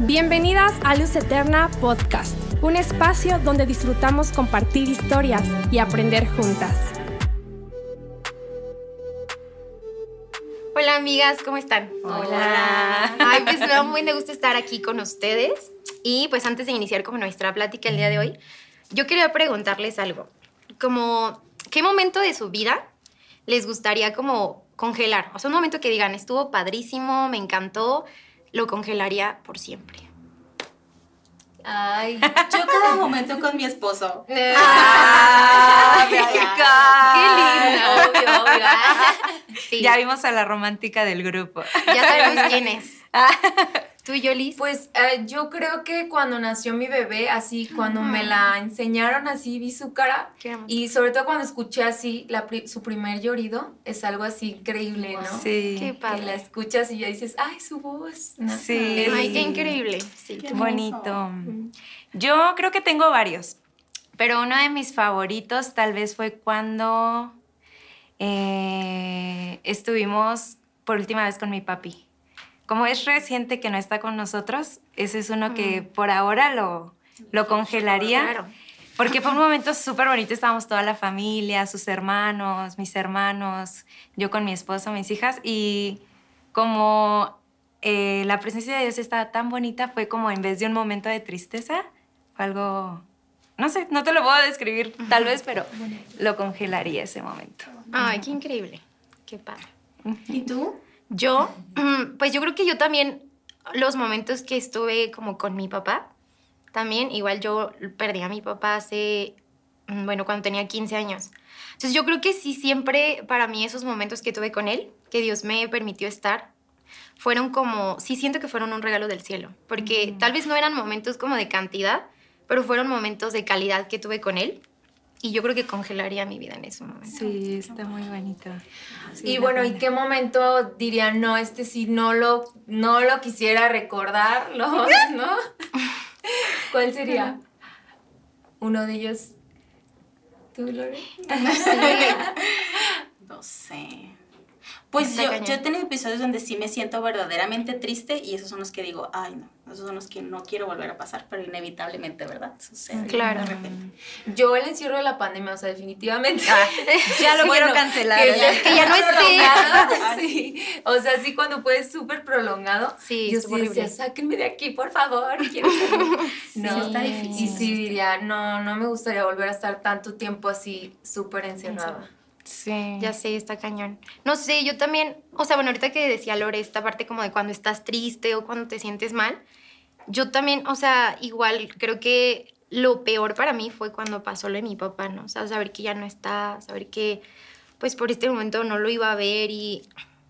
Bienvenidas a Luz Eterna Podcast, un espacio donde disfrutamos compartir historias y aprender juntas. Hola amigas, ¿cómo están? Hola. Ay, pues me da muy de gusto estar aquí con ustedes. Y pues antes de iniciar como nuestra plática el día de hoy, yo quería preguntarles algo. Como, ¿qué momento de su vida les gustaría como congelar? O sea, un momento que digan, estuvo padrísimo, me encantó, lo congelaría por siempre. Ay, yo cada momento con mi esposo. Ah, ¡Qué lindo! Obvio, obvio. Sí, Ya vimos a la romántica del grupo. ya sabemos quién es. ¿Tú y yo, Liz? Pues eh, yo creo que cuando nació mi bebé, así, cuando me la enseñaron así, vi su cara. Qué. Y sobre todo cuando escuché así la pri- su primer llorido, es algo así increíble, ¿no? Sí. Qué Que la padre. escuchas y ya dices, ay, su voz. ¿no? Sí. Es- Ay, qué increíble. Sí. Qué Bonito. Yo creo que tengo varios, pero uno de mis favoritos tal vez fue cuando eh, estuvimos por última vez con mi papi. Como es reciente que no está con nosotros, ese es uno que por ahora lo, lo congelaría. Claro. Porque fue un momento súper bonito, estábamos toda la familia, sus hermanos, mis hermanos, yo con mi esposo, mis hijas, y como eh, la presencia de Dios estaba tan bonita, fue como en vez de un momento de tristeza, fue algo, no sé, no te lo puedo describir tal vez, pero lo congelaría ese momento. Ay, qué increíble. Qué padre. ¿Y tú? Yo, pues yo creo que yo también, los momentos que estuve como con mi papá, también, igual yo perdí a mi papá hace, mm, bueno, cuando tenía 15 años. Entonces yo creo que sí, siempre para mí esos momentos que tuve con él, que Dios me permitió estar, fueron como, sí siento que fueron un regalo del cielo, porque tal vez no eran momentos como de cantidad, pero fueron momentos de calidad que tuve con él. Y yo creo que congelaría mi vida en ese momento. Sí, está muy bonito. Sí, Y bueno, ¿y qué momento dirían, no, este sí no lo, no lo quisiera recordarlo, ¿no? ¿Cuál sería? Uno de ellos. ¿Tú, Lore? No sé. Pues yo, yo he tenido episodios donde sí me siento verdaderamente triste y esos son los que digo, ay no, esos son los que no quiero volver a pasar, pero inevitablemente, ¿verdad? Sucede. Claro. De repente. Yo el encierro de la pandemia, o sea, definitivamente. Ya lo Sí, quiero bueno, cancelar. Que ya, Que ya no esté. sí. O sea, sí, cuando fue súper prolongado. Sí, yo sí decía, sáquenme de aquí, por favor. Quiero salir". Sí, está difícil. Y sí diría, no, no me gustaría volver a estar tanto tiempo así, súper encerrada. Sí. Ya sé, está cañón. No sé, yo también, o sea, bueno, ahorita que decía Lore, esta parte como de cuando estás triste o cuando te sientes mal, yo también, o sea, igual creo que lo peor para mí fue cuando pasó lo de mi papá, ¿no? O sea, saber que ya no está, saber que pues por este momento no lo iba a ver y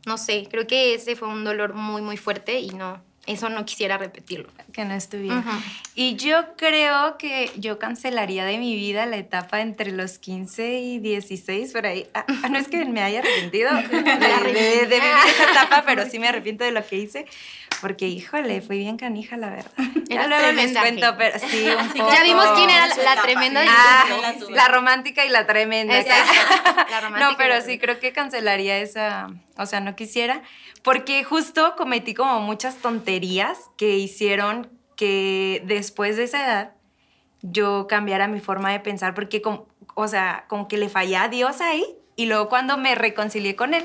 no sé, creo que ese fue un dolor muy, muy fuerte y no, eso no quisiera repetirlo. que no estuviera. Ujú. Y yo creo que yo cancelaría de mi vida la etapa entre los 15 y 16, por ahí. Ah, ah, no es que me haya arrepentido de, de- de vivir esa etapa, pero sí me arrepiento de lo que hice, porque híjole, fui bien canija, la verdad. Ya Eras luego les cuento, pero sí, un Sí, poco. Ya vimos quién era la, tremenda Ah, la romántica y la tremenda. Exacto, la romántica No, pero la sí creo que cancelaría esa, o sea, no quisiera, porque justo cometí como muchas tonterías que hicieron que después de esa edad yo cambiara mi forma de pensar, porque, como, o sea, como que le fallé a Dios ahí, y luego cuando me reconcilié con Él,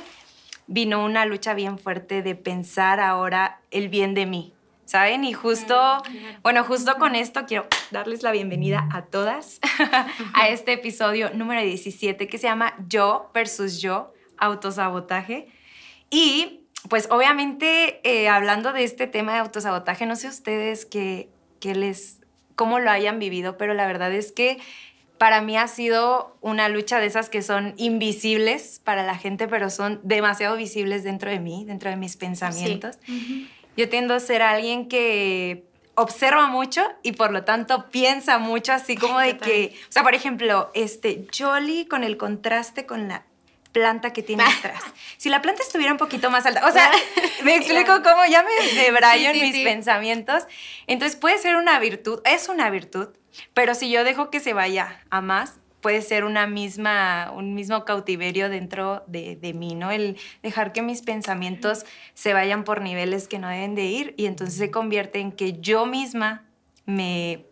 vino una lucha bien fuerte de pensar ahora el bien de mí, ¿saben? Y justo, bueno, justo con esto quiero darles la bienvenida a todas a este episodio número 17 que se llama Yo versus Yo, autosabotaje. Y pues obviamente eh, hablando de este tema de autosabotaje, no sé ustedes qué, qué les, cómo lo hayan vivido, pero la verdad es que para mí ha sido una lucha de esas que son invisibles para la gente, pero son demasiado visibles dentro de mí, dentro de mis pensamientos. Yo tiendo a ser alguien que observa mucho y por lo tanto piensa mucho, así como de Total. que, o sea, por ejemplo, este Jolly con el contraste con la planta que tiene atrás. Si la planta estuviera un poquito más alta, o sea, me explico cómo ya me debrayo Sí, sí, en mis sí. pensamientos. Entonces puede ser una virtud, es una virtud, pero si yo dejo que se vaya a más, puede ser una misma, un mismo cautiverio dentro de, de, mí, ¿no? El dejar que mis pensamientos se vayan por niveles que no deben de ir y entonces se convierte en que yo misma me,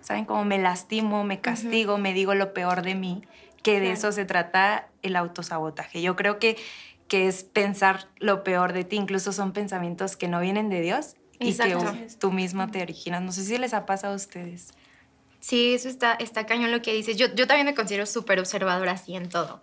¿saben? Como me lastimo, me castigo, me digo lo peor de mí, que de eso se trata el autosabotaje. Yo creo que, que es pensar lo peor de ti, incluso son pensamientos que no vienen de Dios y que tú mismo te originas. No sé si les ha pasado a ustedes. Sí, eso está, está cañón lo que dices. Yo, yo también me considero súper observadora así en todo.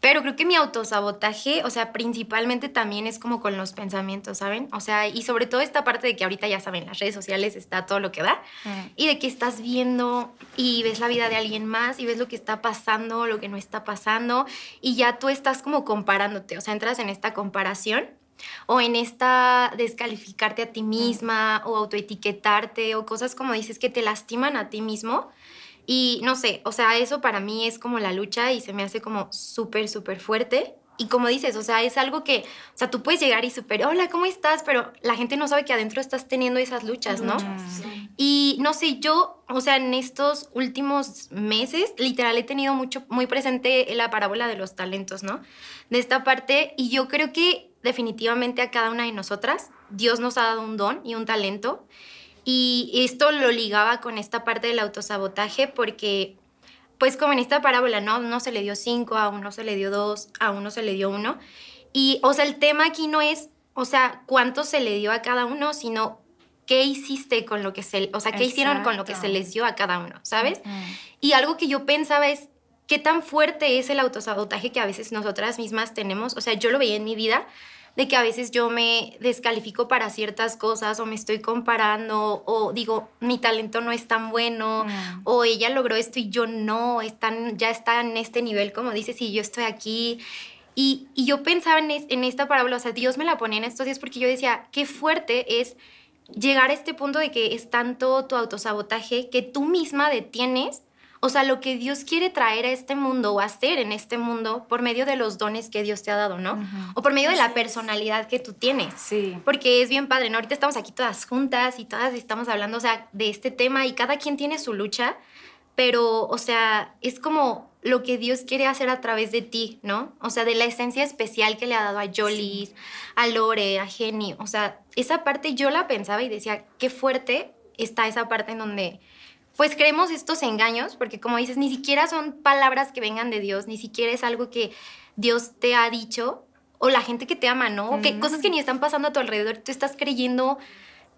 Pero creo que mi autosabotaje, o sea, principalmente también es como con los pensamientos, ¿saben? O sea, y sobre todo esta parte de que ahorita ya saben, las redes sociales está todo lo que da. Mm. Y de que estás viendo y ves la vida de alguien más y ves lo que está pasando, lo que no está pasando. Y ya tú estás como comparándote, o sea, entras en esta comparación o en esta descalificarte a ti misma o autoetiquetarte o cosas como dices que te lastiman a ti mismo. Y no sé, o sea, eso para mí es como la lucha y se me hace como súper, súper fuerte. Y como dices, o sea, es algo que, o sea, tú puedes llegar y súper, hola, ¿cómo estás? Pero la gente no sabe que adentro estás teniendo esas luchas, ¿no? Y no sé, yo, o sea, en estos últimos meses, literal, he tenido mucho, muy presente la parábola de los talentos, ¿no? De esta parte, y yo creo que definitivamente a cada una de nosotras. Dios nos ha dado un don y un talento. Y esto lo ligaba con esta parte del autosabotaje porque, pues como en esta parábola, ¿no? A uno se le dio cinco, a uno se le dio dos, a uno se le dio uno. Y, o sea, el tema aquí no es, o sea, cuánto se le dio a cada uno, sino qué hiciste con lo que se, o sea, qué hicieron con lo que se les dio a cada uno, ¿sabes? Y algo que yo pensaba es, ¿qué tan fuerte es el autosabotaje que a veces nosotras mismas tenemos? O sea, yo lo veía en mi vida de que a veces yo me descalifico para ciertas cosas o me estoy comparando o digo, mi talento no es tan bueno mm. o ella logró esto y yo no, están, ya está en este nivel, como dices, y yo estoy aquí. Y, y yo pensaba en, en esta parábola, o sea, Dios me la ponía en estos días porque yo decía, qué fuerte es llegar a este punto de que es tanto tu autosabotaje que tú misma detienes o sea, lo que Dios quiere traer a este mundo o hacer en este mundo por medio de los dones que Dios te ha dado, ¿no? O por medio de la personalidad que tú tienes. Sí. Porque es bien padre, ¿no? Ahorita estamos aquí todas juntas y todas estamos hablando, o sea, de este tema y cada quien tiene su lucha, pero, o sea, es como lo que Dios quiere hacer a través de ti, ¿no? O sea, de la esencia especial que le ha dado a Jolis, a Lore, a Jenny. O sea, esa parte yo la pensaba y decía, qué fuerte está esa parte en donde pues creemos estos engaños, porque como dices, ni siquiera son palabras que vengan de Dios, ni siquiera es algo que Dios te ha dicho, o la gente que te ama, ¿no? O que cosas que ni estás pasando a tu alrededor, tú estás creyendo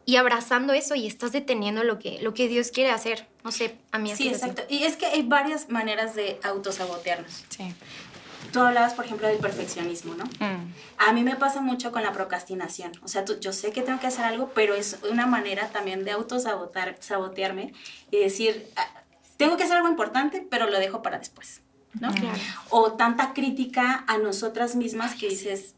y abrazando eso y estás deteniendo lo que, lo que Dios quiere hacer. No sé, a mí así Sí, exacto. Y es que hay varias maneras de autosabotearnos. Sí. Tú hablabas, por ejemplo, del perfeccionismo, ¿no? Mm. A mí me pasa mucho con la procrastinación. O sea, yo sé que tengo que hacer algo, pero es una manera también de autosabotearme y decir, ah, tengo que hacer algo importante, pero lo dejo para después. ¿no? O tanta crítica a nosotras mismas que dices,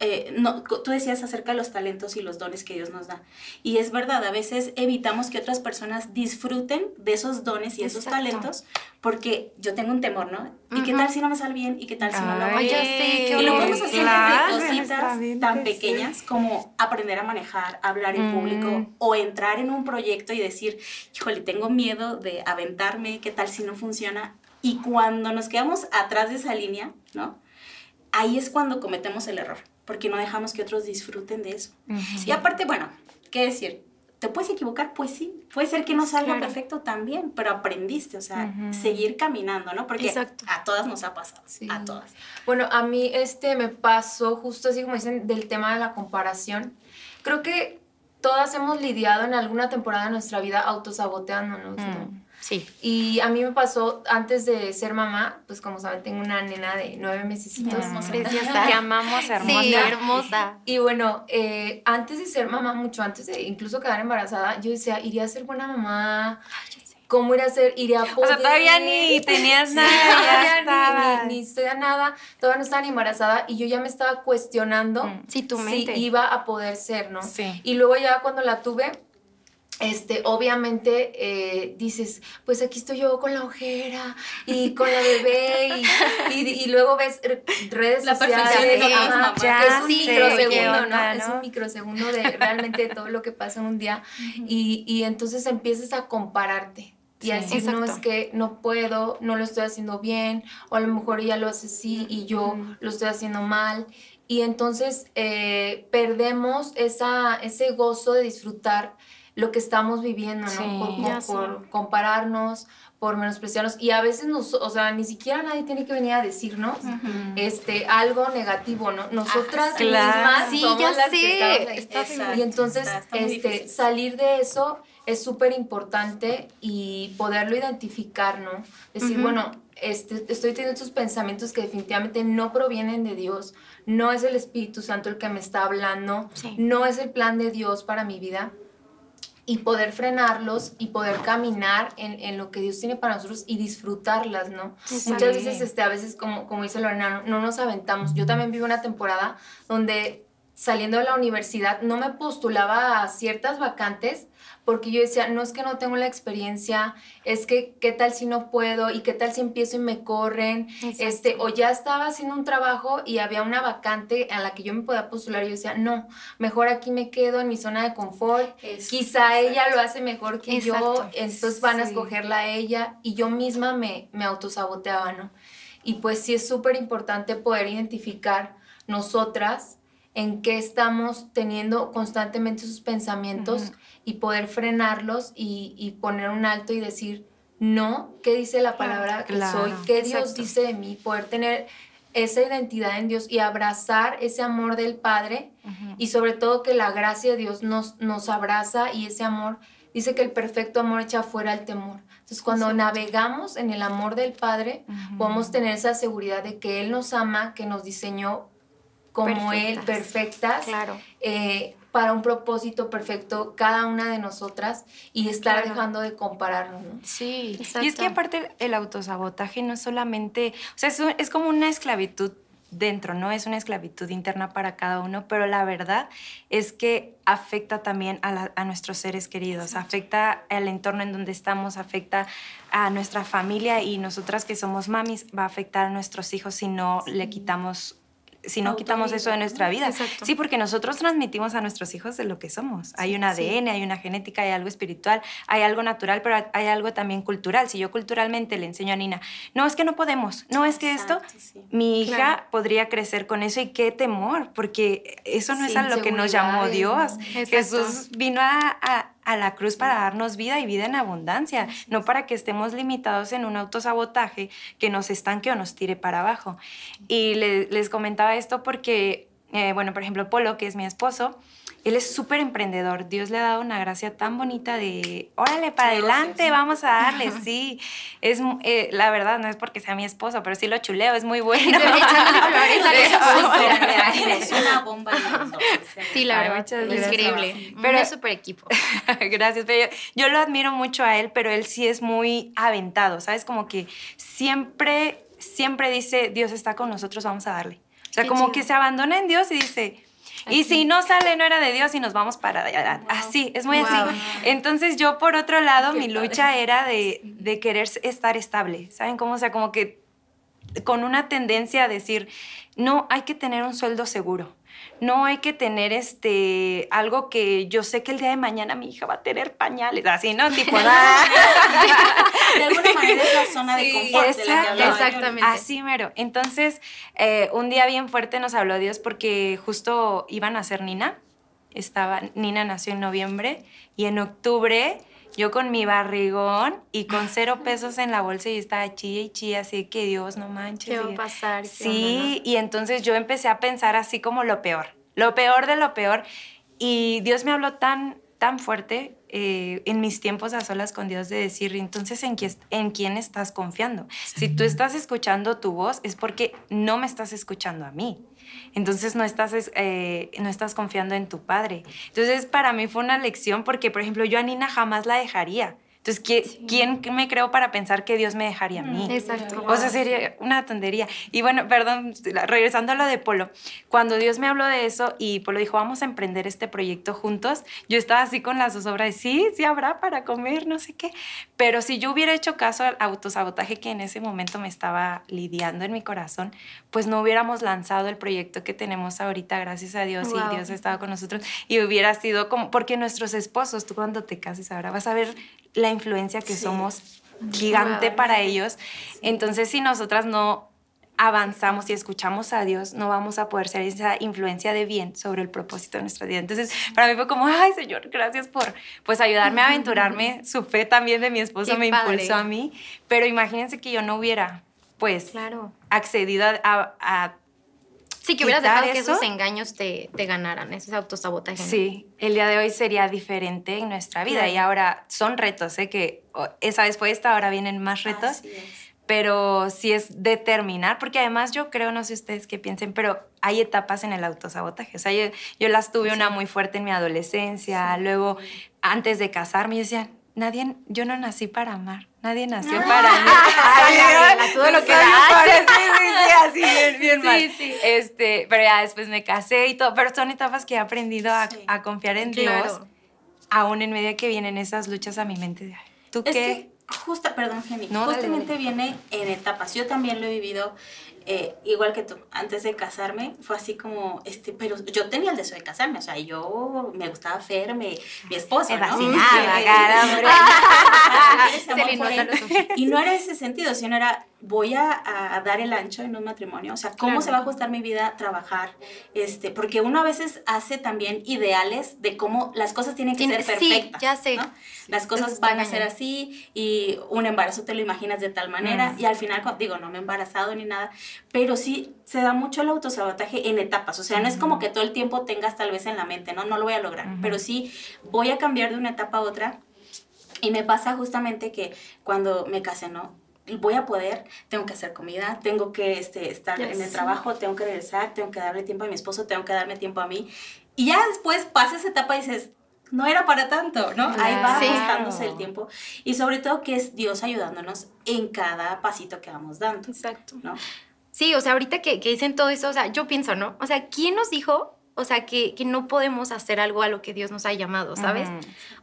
eh, no, tú decías acerca de los talentos y los dones que Dios nos da. Y es verdad, a veces evitamos que otras personas disfruten de esos dones y esos talentos porque yo tengo un temor, ¿no? ¿Y qué tal si no me sale bien? ¿Y qué tal si no lo hago? Yo sé, y lo podemos hacer desde cositas tan pequeñas como aprender a manejar, hablar en público o entrar en un proyecto y decir, híjole, tengo miedo de aventarme, ¿qué tal si no funciona? Y cuando nos quedamos atrás de esa línea, ¿no? Ahí es cuando cometemos el error porque no dejamos que otros disfruten de eso. Y aparte, bueno, ¿qué decir? ¿Te puedes equivocar? Pues sí. Puede ser que no salga perfecto también, pero aprendiste, o sea, seguir caminando, ¿no? Porque a todas nos ha pasado, a todas. Bueno, a mí este me pasó justo así como dicen del tema de la comparación. Creo que todas hemos lidiado en alguna temporada de nuestra vida autosaboteándonos, ¿no? Sí. Y a mí me pasó antes de ser mamá, pues como saben, tengo una nena de nueve meses. Hermosa. Te amamos, hermosa. Sí, hermosa. Y bueno, eh, antes de ser mamá, mucho antes de incluso quedar embarazada, yo decía, iría a ser buena mamá. ¿Cómo iría a ser? Iría a poder. O sea, todavía ni tenías nada. ni, ni, ni, nada, todavía no estaba ni embarazada y yo ya me estaba cuestionando mm. si, tu mente. si iba a poder ser, ¿no? Sí. Y luego ya cuando la tuve, este, obviamente eh, dices, pues aquí estoy yo con la ojera y con la bebé y, y, luego ves redes la sociales. Ya, es un microsegundo, ¿no? Es un microsegundo de realmente todo lo que pasa en un día y, y entonces empiezas a compararte y a decir, no es que no puedo, no lo estoy haciendo bien, o a lo mejor ella lo hace así y yo lo estoy haciendo mal. Y entonces eh, perdemos esa, ese gozo de disfrutar lo que estamos viviendo, ¿no? Por, compararnos, por menospreciarnos. Y a veces, nos, o sea, ni siquiera nadie tiene que venir a decirnos este, algo negativo, ¿no? Nosotras ah, mismas sí, somos las que estamos ahí. y entonces, este, salir de eso es súper importante y poderlo identificar, ¿no? Decir, bueno, este, estoy teniendo estos pensamientos que definitivamente no provienen de Dios, no es el Espíritu Santo el que me está hablando, no es el plan de Dios para mi vida y poder frenarlos y poder caminar en, en, lo que Dios tiene para nosotros y disfrutarlas, ¿no? Muchas veces, este, a veces, como, como dice Lorena, no, no nos aventamos. Yo también vivo una temporada donde saliendo de la universidad no me postulaba a ciertas vacantes porque yo decía, no es que no tengo la experiencia, es que qué tal si no puedo y qué tal si empiezo y me corren, este, o ya estaba haciendo un trabajo y había una vacante a la que yo me podía postular y yo decía, no, mejor aquí me quedo en mi zona de confort, quizá ella lo hace mejor que yo, entonces van a escogerla a ella y yo misma me, me autosaboteaba, ¿no? Y pues sí es súper importante poder identificar nosotras en qué estamos teniendo constantemente sus pensamientos y poder frenarlos y, poner un alto y decir, no, ¿qué dice la palabra que soy? ¿Qué Dios dice de mí? Poder tener esa identidad en Dios y abrazar ese amor del Padre y sobre todo que la gracia de Dios nos, nos abraza y ese amor, dice que el perfecto amor echa fuera el temor. Entonces cuando navegamos en el amor del Padre, podemos tener esa seguridad de que Él nos ama, que nos diseñó como Él, perfectas, claro. Eh, para un propósito perfecto cada una de nosotras y estar dejando de compararnos. ¿no? Sí, Exacto. y es que aparte el autosabotaje no es solamente, o sea, es, como una esclavitud dentro, ¿no? Es una esclavitud interna para cada uno, pero la verdad es que afecta también a, nuestros seres queridos, afecta al entorno en donde estamos, afecta a nuestra familia y nosotras que somos mamis, va a afectar a nuestros hijos si no le quitamos si no quitamos eso de nuestra vida. Sí, porque nosotros transmitimos a nuestros hijos de lo que somos. Hay un ADN, hay una genética, hay algo espiritual, hay algo natural, pero hay algo también cultural. Si yo culturalmente le enseño a Nina, no es que no podemos, no es que esto, mi hija podría crecer con eso y qué temor, porque eso no es a lo que nos llamó Dios. Jesús vino a a la cruz para darnos vida y vida en abundancia, no para que estemos limitados en un autosabotaje que nos estanque o nos tire para abajo. Y les comentaba esto porque, eh, bueno, por ejemplo, Polo, que es mi esposo, él es súper emprendedor. Dios le ha dado una gracia tan bonita de, órale, para adelante, vamos a darle, sí. Es, eh, la verdad, no es porque sea mi esposo, pero sí lo chuleo, es muy bueno. es una bomba. Sí, la verdad, es increíble. Pero es súper equipo. gracias, pero yo, lo admiro mucho a él, pero él sí es muy aventado, ¿sabes? Como que siempre, siempre dice, Dios está con nosotros, vamos a darle. O sea, como que se abandona en Dios y dice, y si no sale, no era de Dios y nos vamos para allá. Así, es muy así. Entonces yo, por otro lado, mi lucha era de, de querer estar estable. ¿Saben cómo? O sea, como que con una tendencia a decir, no, hay que tener un sueldo seguro no hay que tener este algo que yo sé que el día de mañana mi hija va a tener pañales, así, ¿no? Tipo, de zona de confort. exactamente. Así mero. Entonces, eh, un día bien fuerte nos habló Dios porque justo iban a ser Nina. Estaba, Nina nació en noviembre y en octubre yo con mi barrigón y con cero pesos en la bolsa y estaba chilla y chilla, así que Dios, no manches. ¿Qué va a pasar? Sí, y entonces yo empecé a pensar así como lo peor, lo peor de lo peor. Y Dios me habló tan, tan fuerte eh, en mis tiempos a solas con Dios de decir, entonces, ¿en, quién, ¿en quién estás confiando? Si tú estás escuchando tu voz es porque no me estás escuchando a mí. Entonces no estás, eh, no estás confiando en tu padre. Entonces para mí fue una lección porque, por ejemplo, yo a Nina jamás la dejaría. Entonces, ¿quién, me creo para pensar que Dios me dejaría a mí? Exacto. O sea, sería una tontería. Y bueno, perdón, regresando a lo de Polo, cuando Dios me habló de eso y Polo dijo, vamos a emprender este proyecto juntos, yo estaba así con las zozobra de, sí, sí habrá para comer, no sé qué. Pero si yo hubiera hecho caso al autosabotaje que en ese momento me estaba lidiando en mi corazón, pues no hubiéramos lanzado el proyecto que tenemos ahorita, gracias a Dios, y Dios estaba con nosotros. Y hubiera sido como, porque nuestros esposos, tú cuando te cases ahora vas a ver la influencia que Sí. somos gigante para ellos. Entonces, si nosotras no avanzamos y escuchamos a Dios, no vamos a poder ser esa influencia de bien sobre el propósito de nuestra vida. Entonces, para mí fue como, ay, Señor, gracias por pues ayudarme a aventurarme. Su fe también de mi esposo Qué me padre. impulsó a mí, pero imagínense que yo no hubiera pues Claro. accedido a, a- a- Sí, que hubieras dejado que eso. esos engaños te, te ganaran, esos autosabotajes. Sí, el día de hoy sería diferente en nuestra vida Claro. y ahora son retos, ¿eh? que esa vez fue esta, ahora vienen más retos, Así es. pero sí es determinar, porque además yo creo, no sé ustedes qué piensen, pero hay etapas en el autosabotaje, o sea, yo, yo las tuve una muy fuerte en mi adolescencia, luego antes de casarme yo decía, nadie, yo no nací para amar, nadie nació para mí. Ay, todo lo que sí, sí, sí, así bien, bien Sí, mal. sí. Este, pero ya después me casé y todo, pero son etapas que he aprendido a, Sí. a confiar en Claro. Dios, aún en medio que vienen esas luchas a mi mente. de, "Ay, ¿Tú Es qué? que justa, perdón, Jenny, No, dale, justamente dale. viene en etapas. Yo también lo he vivido eh, igual que tú. Antes de casarme fue así como, este, pero yo tenía el deseo de casarme, o sea, yo me gustaba Fer, mi, mi Me los ojos. Y no era ese sentido, sino era voy a, a dar el ancho en un matrimonio. O sea, ¿cómo Claro. se va a ajustar mi vida a trabajar? Este, porque uno a veces hace también ideales de cómo las cosas tienen que ser sí, perfectas. ya sé. ¿no? Las cosas van a ser así y un embarazo te lo imaginas de tal manera Mm. y al final, digo, no me he embarazado ni nada, pero sí se da mucho el autosabotaje en etapas. O sea, no es como que todo el tiempo tengas tal vez en la mente, ¿no? No lo voy a lograr, pero sí voy a cambiar de una etapa a otra y me pasa justamente que cuando me casé, ¿no? Voy a poder, tengo que hacer comida, tengo que este, estar en el trabajo, tengo que regresar, tengo que darle tiempo a mi esposo, tengo que darme tiempo a mí. Y ya después pasa esa etapa y dices, no era para tanto, ¿no? Ahí va ajustándose el tiempo. Y sobre todo que es Dios ayudándonos en cada pasito que vamos dando, Exacto. ¿no? Sí, o sea, ahorita que, que dicen todo eso, o sea, yo pienso, ¿no? O sea, ¿quién nos dijo, o sea, que, que no podemos hacer algo a lo que Dios nos ha llamado, ¿sabes?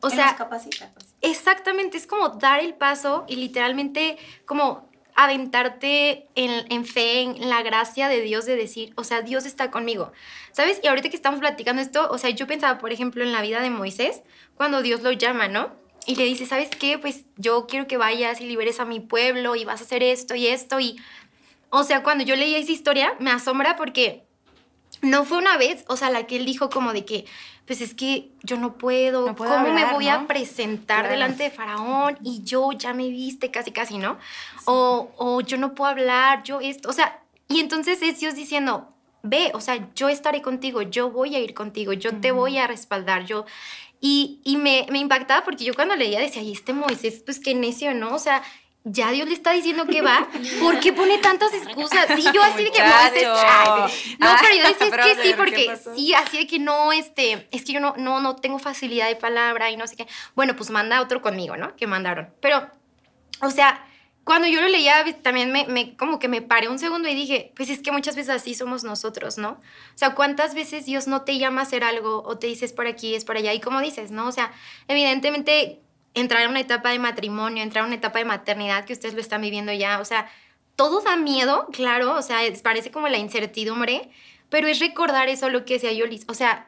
O sea, nos capacita, pues. Exactamente, es como dar el paso y literalmente como aventarte en, en fe, en la gracia de Dios de decir, o sea, Dios está conmigo, ¿sabes? Y ahorita que estamos platicando esto, o sea, yo pensaba, por ejemplo, en la vida de Moisés, cuando Dios lo llama, ¿no? Y le dice, ¿sabes qué? Pues yo quiero que vayas y liberes a mi pueblo y vas a hacer esto y esto y... O sea, cuando yo leía esa historia, me asombra porque no fue una vez, o sea, la que él dijo como de que, pues es que yo no puedo, No puedo ¿cómo me voy ¿no? a presentar Claro. delante de Faraón y yo ya me viste casi, casi, ¿no? O, o yo no puedo hablar, yo esto, o sea, y entonces es Dios diciendo, ve, o sea, yo estaré contigo, yo voy a ir contigo, yo te voy a respaldar, yo... Y, y me, me impactaba porque yo cuando leía decía, y este Moisés, pues qué necio, ¿no? O sea, ya Dios le está diciendo que va, ¿por qué pone tantas excusas? Sí, yo así de que ay, sí. no, Ah, pero yo decía, es que sí, ¿qué porque sí, así de que no, este, es que yo no, no, no tengo facilidad de palabra y no sé qué. Bueno, pues manda otro conmigo, ¿no? Que mandaron. Pero, o sea, cuando yo lo leía, también me, me- como que me paré un segundo y dije, pues es que muchas veces así somos nosotros, ¿no? O sea, ¿cuántas veces Dios no te llama a hacer algo o te dices por aquí, es por allá? Y como dices, ¿no? O sea, evidentemente entrar a una etapa de matrimonio, entrar a una etapa de maternidad que ustedes lo están viviendo ya, o sea, todo da miedo, claro, o sea, parece como la incertidumbre, pero es recordar eso lo que decía Yolis, o sea,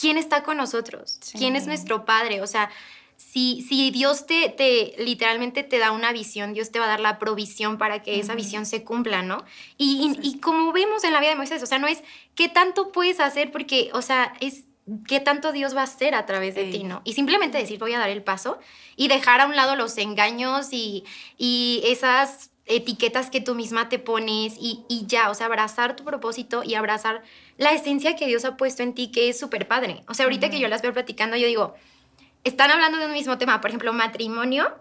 ¿quién está con nosotros? Sí. ¿Quién es nuestro Padre? O sea, si, si Dios te, te literalmente te da una visión, Dios te va a dar la provisión para que esa visión se cumpla, ¿no? Y, y- y como vemos en la vida de Moisés, o sea, no es qué tanto puedes hacer porque, o sea, es qué tanto Dios va a hacer a través de Sí. ti, ¿no? Y simplemente decir, voy a dar el paso y dejar a un lado los engaños y, y esas etiquetas que tú misma te pones y, y ya, o sea, abrazar tu propósito y abrazar la esencia que Dios ha puesto en ti, que es súper padre. O sea, ahorita que yo las veo platicando, yo digo, están hablando de un mismo tema, por ejemplo, matrimonio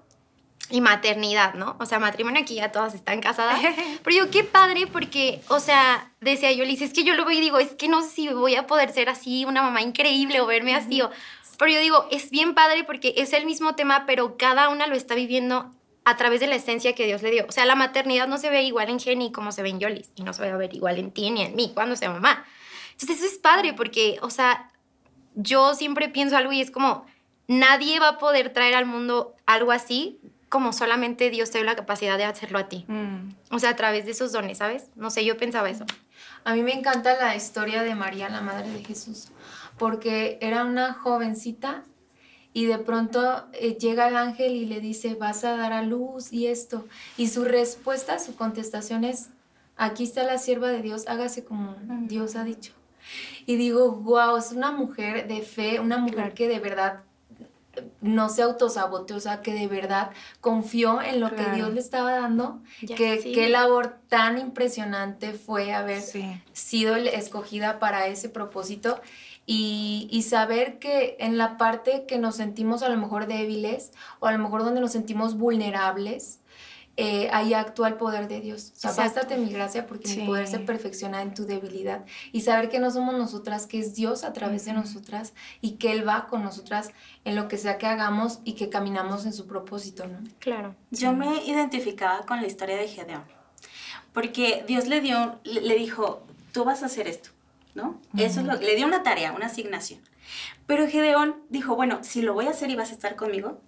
y maternidad, ¿no? O sea, matrimonio aquí ya todas están casadas. Pero yo, qué padre, porque, o sea, decía yo, es que yo lo veo y digo, es que no sé si voy a poder ser así, una mamá increíble o verme así. O, pero yo digo, es bien padre porque es el mismo tema, pero cada una lo está viviendo a través de la esencia que Dios le dio. O sea, la maternidad no se ve igual en Jenny como se ve en Yolis, y no se va a ver igual en ti ni en mí cuando sea mamá. Entonces, eso es padre porque, o sea, yo siempre pienso algo y es como, nadie va a poder traer al mundo algo así como solamente Dios te dio la capacidad de hacerlo a ti. Mm. O sea, a través de esos dones, ¿sabes? No sé, yo pensaba eso. A mí me encanta la historia de María, la madre de Jesús, porque era una jovencita y de pronto eh, llega el ángel y le dice, vas a dar a luz y esto. Y su respuesta, su contestación es, aquí está la sierva de Dios, hágase como Dios ha dicho. Y digo, wow, es una mujer de fe, una mujer que de verdad no se autosaboteó, o sea, que de verdad confió en lo que Dios le estaba dando, que qué labor tan impresionante fue haber sido escogida para ese propósito y, y, saber que en la parte que nos sentimos a lo mejor débiles o a lo mejor donde nos sentimos vulnerables, eh, ahí actúa el poder de Dios. O sea, bástate mi gracia porque mi poder se perfecciona en tu debilidad. Y saber que no somos nosotras, que es Dios a través de nosotras y que Él va con nosotras en lo que sea que hagamos y que caminamos en su propósito, ¿no? Claro. Yo me identificaba con la historia de Gedeón. Porque Dios le dio, le dijo, tú vas a hacer esto, ¿no? Eso es lo, le dio una tarea, una asignación. Pero Gedeón dijo, bueno, si lo voy a hacer y vas a estar conmigo,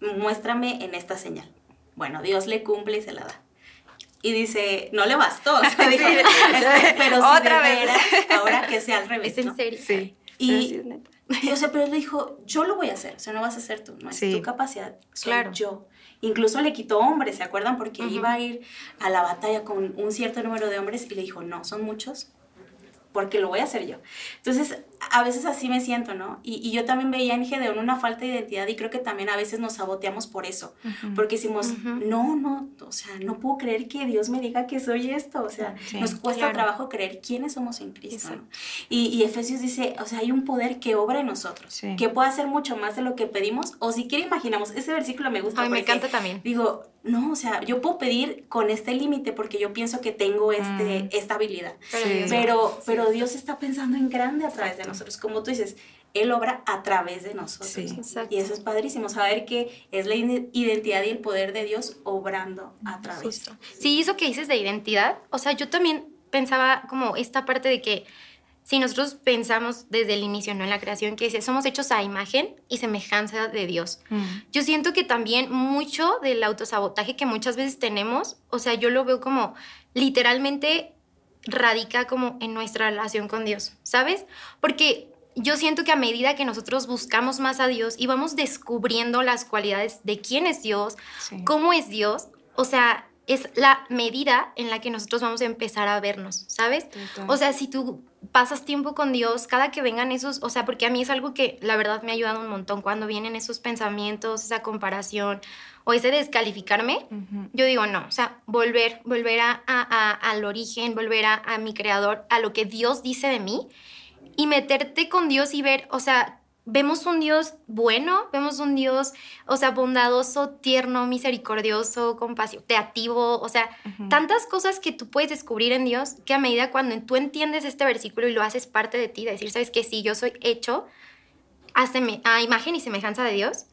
muéstrame en esta señal. Bueno, Dios le cumple y se la da. Y dice, no le bastó. O sea, dijo, este, pero si Otra vez. ahora que sea al revés. ¿Es en serio? Sí. Y, o sea, pero él le dijo, yo lo voy a hacer, o sea, no vas a hacer tú, no es tu capacidad, soy claro. yo. Incluso le quitó hombres, ¿se acuerdan? Porque iba a ir a la batalla con un cierto número de hombres y le dijo, no, son muchos, porque lo voy a hacer yo. Entonces, a veces así me siento, ¿no? Y, yo también veía en Gedeón una falta de identidad y creo que también a veces nos saboteamos por eso, porque decimos, no, no, o sea, no puedo creer que Dios me diga que soy esto, o sea, nos cuesta trabajo creer quiénes somos en Cristo. Y, y, Efesios dice, o sea, hay un poder que obra en nosotros, que puede hacer mucho más de lo que pedimos, o si quiere imaginamos, ese versículo me gusta. Ay, me encanta también. Digo, no, o sea, yo puedo pedir con este límite porque yo pienso que tengo este, mm. esta habilidad. Pero, pero, Dios está pensando en grande a través de nosotros. Como tú dices, Él obra a través de nosotros. y eso es padrísimo, saber que es la identidad y el poder de Dios obrando a través. Sí, eso que dices de identidad, o sea, yo también pensaba como esta parte de que si nosotros pensamos desde el inicio, ¿no? En la creación, que dice, somos hechos a imagen y semejanza de Dios. Mm. Yo siento que también mucho del autosabotaje que muchas veces tenemos, o sea, yo lo veo como literalmente radica como en nuestra relación con Dios, ¿sabes? Porque yo siento que a medida que nosotros buscamos más a Dios y vamos descubriendo las cualidades de quién es Dios, cómo es Dios, o sea, es la medida en la que nosotros vamos a empezar a vernos, ¿sabes? O sea, si tú pasas tiempo con Dios, cada que vengan esos, o sea, porque a mí es algo que la verdad me ha ayudado un montón cuando vienen esos pensamientos, esa comparación o ese descalificarme, yo digo, no, o sea, volver, volver a, al origen, volver a, a mi creador, a lo que Dios dice de mí y meterte con Dios y ver, o sea, vemos un Dios bueno, vemos un Dios, o sea, bondadoso, tierno, misericordioso, compasivo, creativo, o sea, tantas cosas que tú puedes descubrir en Dios que a medida cuando tú entiendes este versículo y lo haces parte de ti, de decir, sabes que sí, yo soy hecho a, imagen y semejanza de Dios,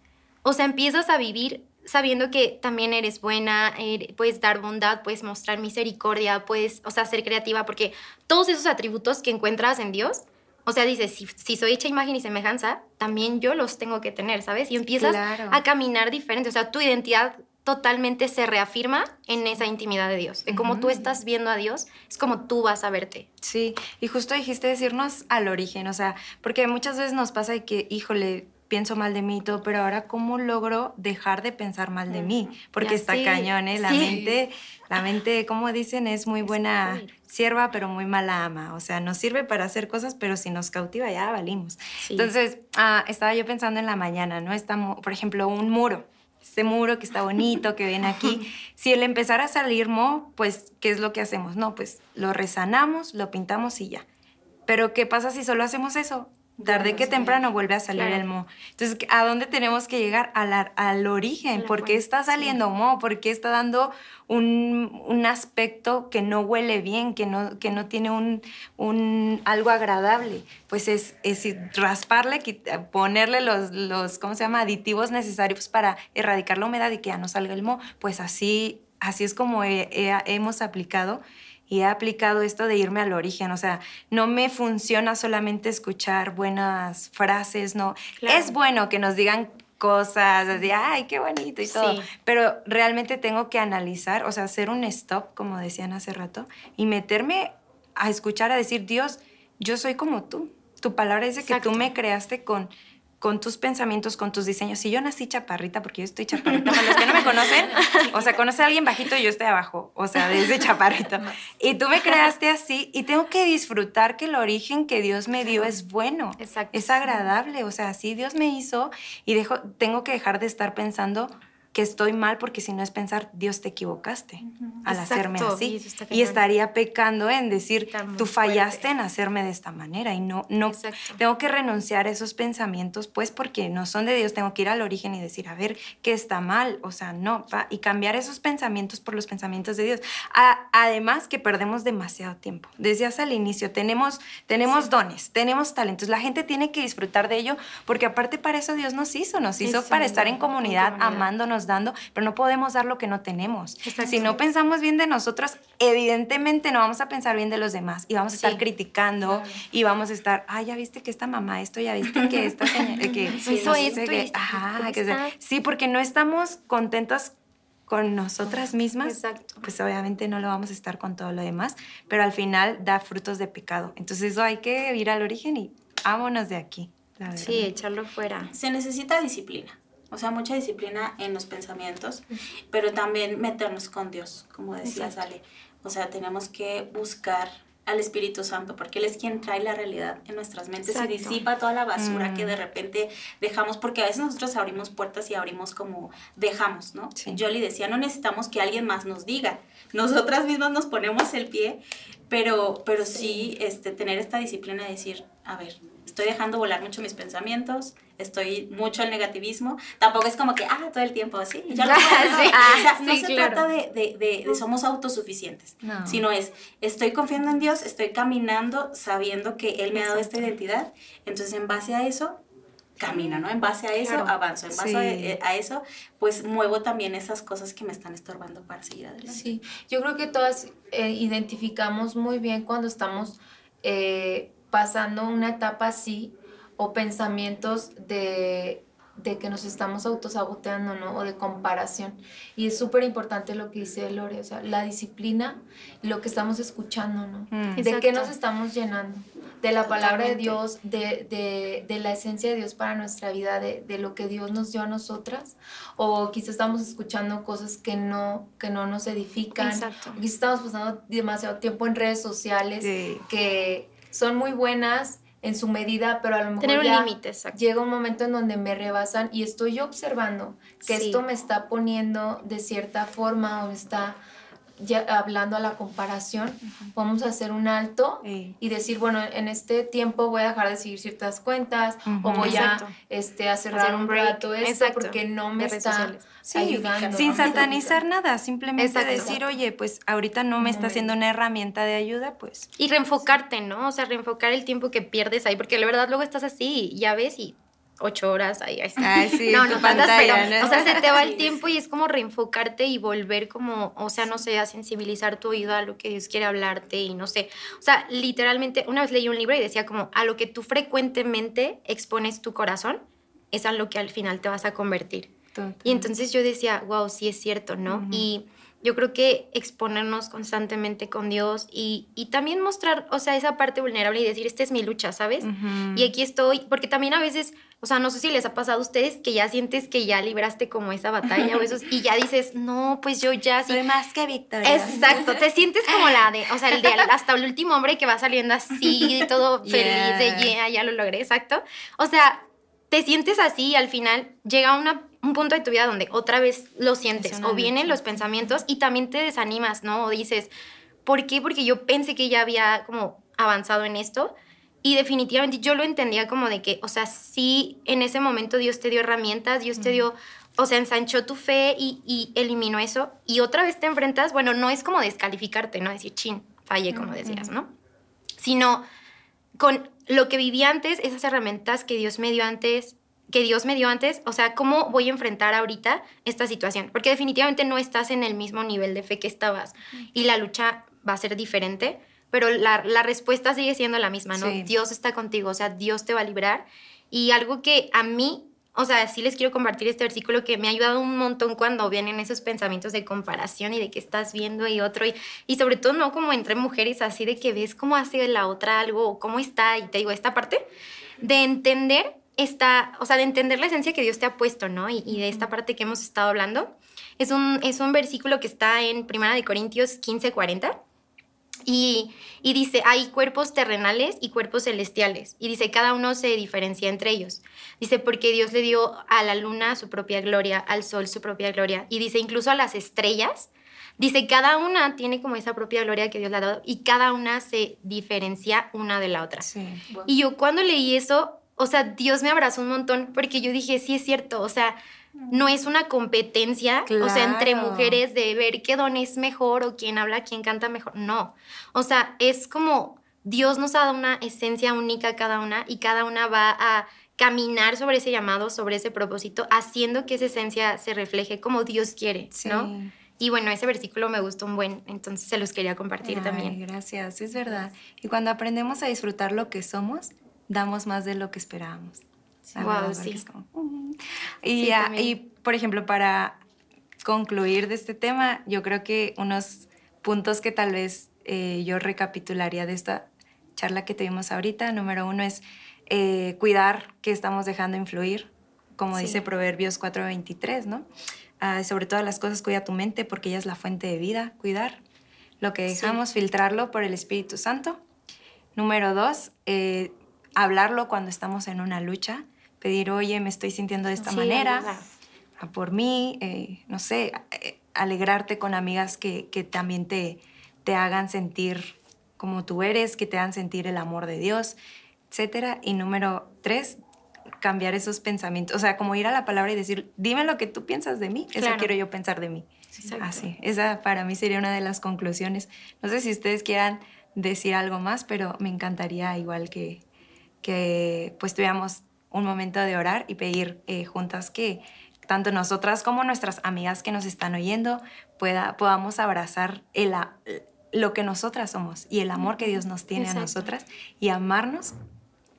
o sea, empiezas a vivir sabiendo que también eres buena, er, puedes dar bondad, puedes mostrar misericordia, puedes, o sea, ser creativa, porque todos esos atributos que encuentras en Dios, o sea, dices, si, soy hecha imagen y semejanza, también yo los tengo que tener, ¿sabes? Y empiezas a caminar diferente. O sea, tu identidad totalmente se reafirma en esa intimidad de Dios. De cómo tú estás viendo a Dios, es como tú vas a verte. Sí, y justo dijiste decirnos al origen, o sea, porque muchas veces nos pasa que, híjole, pienso mal de mí y todo, pero ahora cómo logro dejar de pensar mal de mí, porque está cañón, ¿eh? La mente, la mente, como dicen, es muy buena sierva, pero muy mala ama, o sea, nos sirve para hacer cosas, pero si nos cautiva ya valimos. Entonces, ah, estaba yo pensando en la mañana, ¿no? Está, por ejemplo, un muro, este muro que está bonito, que ven aquí, si él empezara a salir mo, pues, ¿qué es lo que hacemos? No, pues lo resanamos, lo pintamos y ya. Pero ¿qué pasa si solo hacemos eso? Tarde que temprano vuelve a salir el mo. Entonces, ¿a dónde tenemos que llegar? Al, al origen. ¿Por qué está saliendo mo? ¿Por qué está dando un, un, aspecto que no huele bien, que no, que no tiene un, un algo agradable? Pues es, es rasparle, ponerle los, los, ¿cómo se llama? Aditivos necesarios para erradicar la humedad y que ya no salga el mo. Pues así, así es como hemos aplicado y he aplicado esto de irme al origen, o sea, no me funciona solamente escuchar buenas frases, no. Es bueno que nos digan cosas, así, ay, qué bonito y todo, pero realmente tengo que analizar, o sea, hacer un stop, como decían hace rato, y meterme a escuchar, a decir, Dios, yo soy como tú. Tu palabra dice que tú me creaste con con tus pensamientos, con tus diseños. Si yo nací chaparrita, porque yo estoy chaparrita, para los que no me conocen, o sea, conoce a alguien bajito y yo estoy abajo, o sea, desde chaparrita. Y tú me creaste así y tengo que disfrutar que el origen que Dios me dio es bueno, Exacto. es agradable, o sea, así Dios me hizo y dejo, tengo que dejar de estar pensando que estoy mal porque si no es pensar, Dios te equivocaste al Exacto, hacerme así. Y, estaría pecando en decir, tú fallaste fuerte. en hacerme de esta manera y no, no, Exacto. tengo que renunciar a esos pensamientos, pues porque no son de Dios, tengo que ir al origen y decir, a ver, ¿qué está mal? O sea, no, pa- y cambiar esos pensamientos por los pensamientos de Dios. A- además que perdemos demasiado tiempo. Decías al inicio, tenemos, tenemos dones, tenemos talentos, la gente tiene que disfrutar de ello, porque aparte para eso Dios nos hizo, nos hizo para estar en en comunidad, comunidad. Amándonos, dando, pero no podemos dar lo que no tenemos. Exacto. Si no pensamos bien de nosotros, evidentemente no vamos a pensar bien de los demás y vamos a estar Sí. criticando y vamos a estar, ay, ya viste que esta mamá esto, ya viste que esta señora, que Hizo no esto y qué". esto, Ajá, ¿cómo que sea- sí, porque no estamos contentas con nosotras mismas, Exacto. pues obviamente no lo vamos a estar con todo lo demás, pero al final da frutos de pecado. Entonces eso hay que ir al origen y vámonos de aquí. Sí, echarlo fuera. Se necesita disciplina, o sea, mucha disciplina en los pensamientos, pero también meternos con Dios, como decía Sale. O sea, tenemos que buscar al Espíritu Santo, porque Él es quien trae la realidad en nuestras mentes Exacto. y disipa toda la basura Mm. que de repente dejamos, porque a veces nosotros abrimos puertas y abrimos como dejamos, ¿no? Sí. Yo le decía, no necesitamos que alguien más nos diga, nosotras mismas nos ponemos el pie, pero, pero sí, este, tener esta disciplina de decir, a ver, estoy dejando volar mucho mis pensamientos, estoy mucho el negativismo, tampoco es como que, ah, todo el tiempo así, lo Sí, hacer. o sea, no se claro. trata de, de, de- de somos autosuficientes, No. sino es, estoy confiando en Dios, estoy caminando sabiendo que Él me ha dado esta identidad, entonces en base a eso, camino, ¿no? En base a eso, Claro. avanzo, en base Sí. a, eh, a eso, pues muevo también esas cosas que me están estorbando para seguir adelante. Sí, yo creo que todas eh, identificamos muy bien cuando estamos eh, pasando una etapa así o pensamientos de, de que nos estamos autosaboteando, ¿no? O de comparación. Y es súper importante lo que dice Lore, o sea, la disciplina, lo que estamos escuchando, ¿no? Mm. ¿De qué nos estamos llenando? De la palabra de. Dios, de, de, de la esencia de Dios para nuestra vida, de, de lo que Dios nos dio a nosotras, o quizás estamos escuchando cosas que no, que no nos edifican, Exacto. o quizás estamos pasando demasiado tiempo en redes sociales Sí. que son muy buenas en su medida, pero a lo mejor Tener un ya llega un momento en donde me rebasan y estoy observando que Sí. esto me está poniendo de cierta forma o me está ya hablando a la comparación, vamos a hacer un alto Sí. y decir, bueno, en este tiempo voy a dejar de seguir ciertas cuentas o voy Exacto. a, este, a cerrar Hacer un un break. rato esto Exacto. porque no me De está. Sí, ayudando. sin ¿no? satanizar nada, simplemente Exacto. decir, oye, pues ahorita no me está siendo una herramienta de ayuda, pues Y reenfocarte, ¿no? O sea, reenfocar el tiempo que pierdes ahí, porque la verdad luego estás así, ya ves, y ocho horas ahí. ahí está. Ay, sí, no, no tantas, pantalla, pero, ¿no? o sea, se te va el tiempo y es como reenfocarte y volver como, o sea, no sé, a sensibilizar tu oído a lo que Dios quiere hablarte y no sé. O sea, literalmente, una vez leí un libro y decía como, a lo que tú frecuentemente expones tu corazón, es a lo que al final te vas a convertir. Y entonces yo decía, wow, sí es cierto, ¿no? Ujú. Y yo creo que exponernos constantemente con Dios y, y también mostrar, o sea, esa parte vulnerable y decir, esta es mi lucha, ¿sabes? Ujú. Y aquí estoy, porque también a veces, o sea, no sé si les ha pasado a ustedes que ya sientes que ya libraste como esa batalla o esos, y ya dices, no, pues yo ya sí. soy más que Victoria. Exacto, te sientes como la de, o sea, el de hasta el último hombre que va saliendo así, todo feliz, de Yeah. ya lo logré, exacto. O sea, te sientes así y al final llega una, un punto de tu vida donde otra vez lo sientes o vienen los pensamientos y también te desanimas, ¿no? O dices, ¿por qué? Porque yo pensé que ya había como avanzado en esto y definitivamente yo lo entendía como de que, o sea, sí, en ese momento Dios te dio herramientas, Dios te dio, o sea, ensanchó tu fe y, y eliminó eso. Y otra vez te enfrentas, bueno, no es como descalificarte, ¿no? Decir, chin, fallé, como decías, ¿no? Sino con lo que viví antes, esas herramientas que Dios me dio antes, que Dios me dio antes, o sea, ¿cómo voy a enfrentar ahorita esta situación? Porque definitivamente no estás en el mismo nivel de fe que estabas y la lucha va a ser diferente, pero la, la respuesta sigue siendo la misma, ¿no? Sí. Dios está contigo, o sea, Dios te va a librar. Y algo que a mí, o sea, sí les quiero compartir este versículo que me ha ayudado un montón cuando vienen esos pensamientos de comparación y de que estás viendo y otro, y, y sobre todo no como entre mujeres, así de que ves cómo hace la otra algo o cómo está, y te digo, esta parte de entender esta, o sea, de entender la esencia que Dios te ha puesto, ¿no? Y, y de esta parte que hemos estado hablando. Es un, es un versículo que está en Primera de Corintios 15, 40. Y, y, dice, hay cuerpos terrenales y cuerpos celestiales. Y dice, cada uno se diferencia entre ellos. Dice, porque Dios le dio a la luna su propia gloria, al sol su propia gloria. Y dice, incluso a las estrellas. Dice, cada una tiene como esa propia gloria que Dios le ha dado y cada una se diferencia una de la otra. Sí. Y yo cuando leí eso, o sea, Dios me abrazó un montón porque yo dije, sí es cierto, o sea, no es una competencia, o sea, entre mujeres de ver qué don es mejor o quién habla, quién canta mejor. No, o sea, es como Dios nos ha dado una esencia única a cada una y cada una va a caminar sobre ese llamado, sobre ese propósito, haciendo que esa esencia se refleje como Dios quiere, Sí. ¿no? Y bueno, ese versículo me gustó un buen, entonces se los quería compartir Ay, también. Gracias, es verdad. Y cuando aprendemos a disfrutar lo que somos, damos más de lo que esperábamos. Verdad, porque sí. como. Y, Sí, y, por ejemplo, para concluir de este tema, yo creo que unos puntos que tal vez eh, yo recapitularía de esta charla que tuvimos ahorita, número uno es eh, cuidar que estamos dejando influir, como Sí. dice Proverbios 4:23, ¿no? Ah, sobre todas las cosas, cuida tu mente porque ella es la fuente de vida, cuidar lo que Sí. dejamos, filtrarlo por el Espíritu Santo. Número dos, eh, hablarlo cuando estamos en una lucha, pedir, oye, me estoy sintiendo de esta Sí, manera, a por mí, eh, no sé, eh, alegrarte con amigas que, que también te, te hagan sentir como tú eres, que te hagan sentir el amor de Dios, etcétera. Y número tres, cambiar esos pensamientos, o sea, como ir a la palabra y decir, dime lo que tú piensas de mí, eso Claro. quiero yo pensar de mí. Exacto. Así, esa para mí sería una de las conclusiones. No sé si ustedes quieran decir algo más, pero me encantaría igual que, que pues tuviéramos un momento de orar y pedir eh, juntas que tanto nosotras como nuestras amigas que nos están oyendo pueda, podamos abrazar el, a- lo que nosotras somos y el amor que Dios nos tiene Exacto. a nosotras y amarnos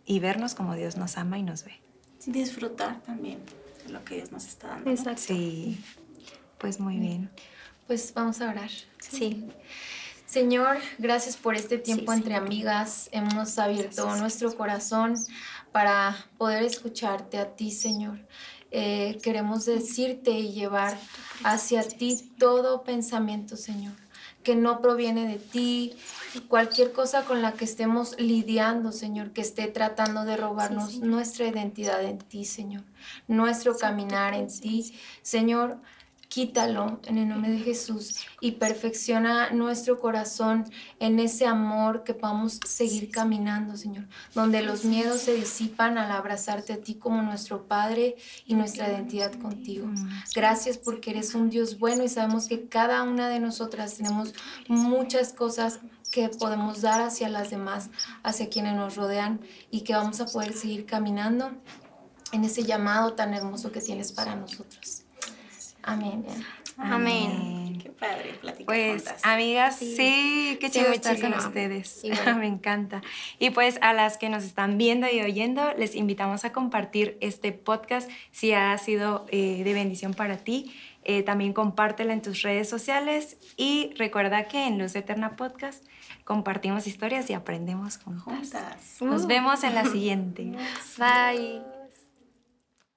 y vernos como Dios nos ama y nos ve. Disfrutar también de lo que Dios nos está dando. ¿no? Exacto. Sí, pues muy bien. Pues vamos a orar. Sí. Señor, gracias por este tiempo Sí, entre Señor. amigas. Hemos abierto nuestro corazón para poder escucharte a ti, Señor. Eh, queremos decirte y llevar hacia ti todo pensamiento, Señor, que no proviene de ti, cualquier cosa con la que estemos lidiando, Señor, que esté tratando de robarnos nuestra identidad en ti, Señor, nuestro caminar en ti, Señor. Quítalo en el nombre de Jesús y perfecciona nuestro corazón en ese amor que podamos seguir caminando, Señor, donde los miedos se disipan al abrazarte a ti como nuestro Padre y nuestra identidad contigo. Gracias porque eres un Dios bueno y sabemos que cada una de nosotras tenemos muchas cosas que podemos dar hacia las demás, hacia quienes nos rodean y que vamos a poder seguir caminando en ese llamado tan hermoso que tienes para nosotros. Amén. Amén. Qué padre platicar Pues, juntas. amigas, Sí. sí, qué Sí, chido estar con ustedes. Me encanta. Y pues a las que nos están viendo y oyendo, les invitamos a compartir este podcast si ha sido eh, de bendición para ti. Eh, también compártelo en tus redes sociales y recuerda que en Luz Eterna Podcast compartimos historias y aprendemos juntas. Juntas. Nos Uh. vemos en la siguiente. Bye.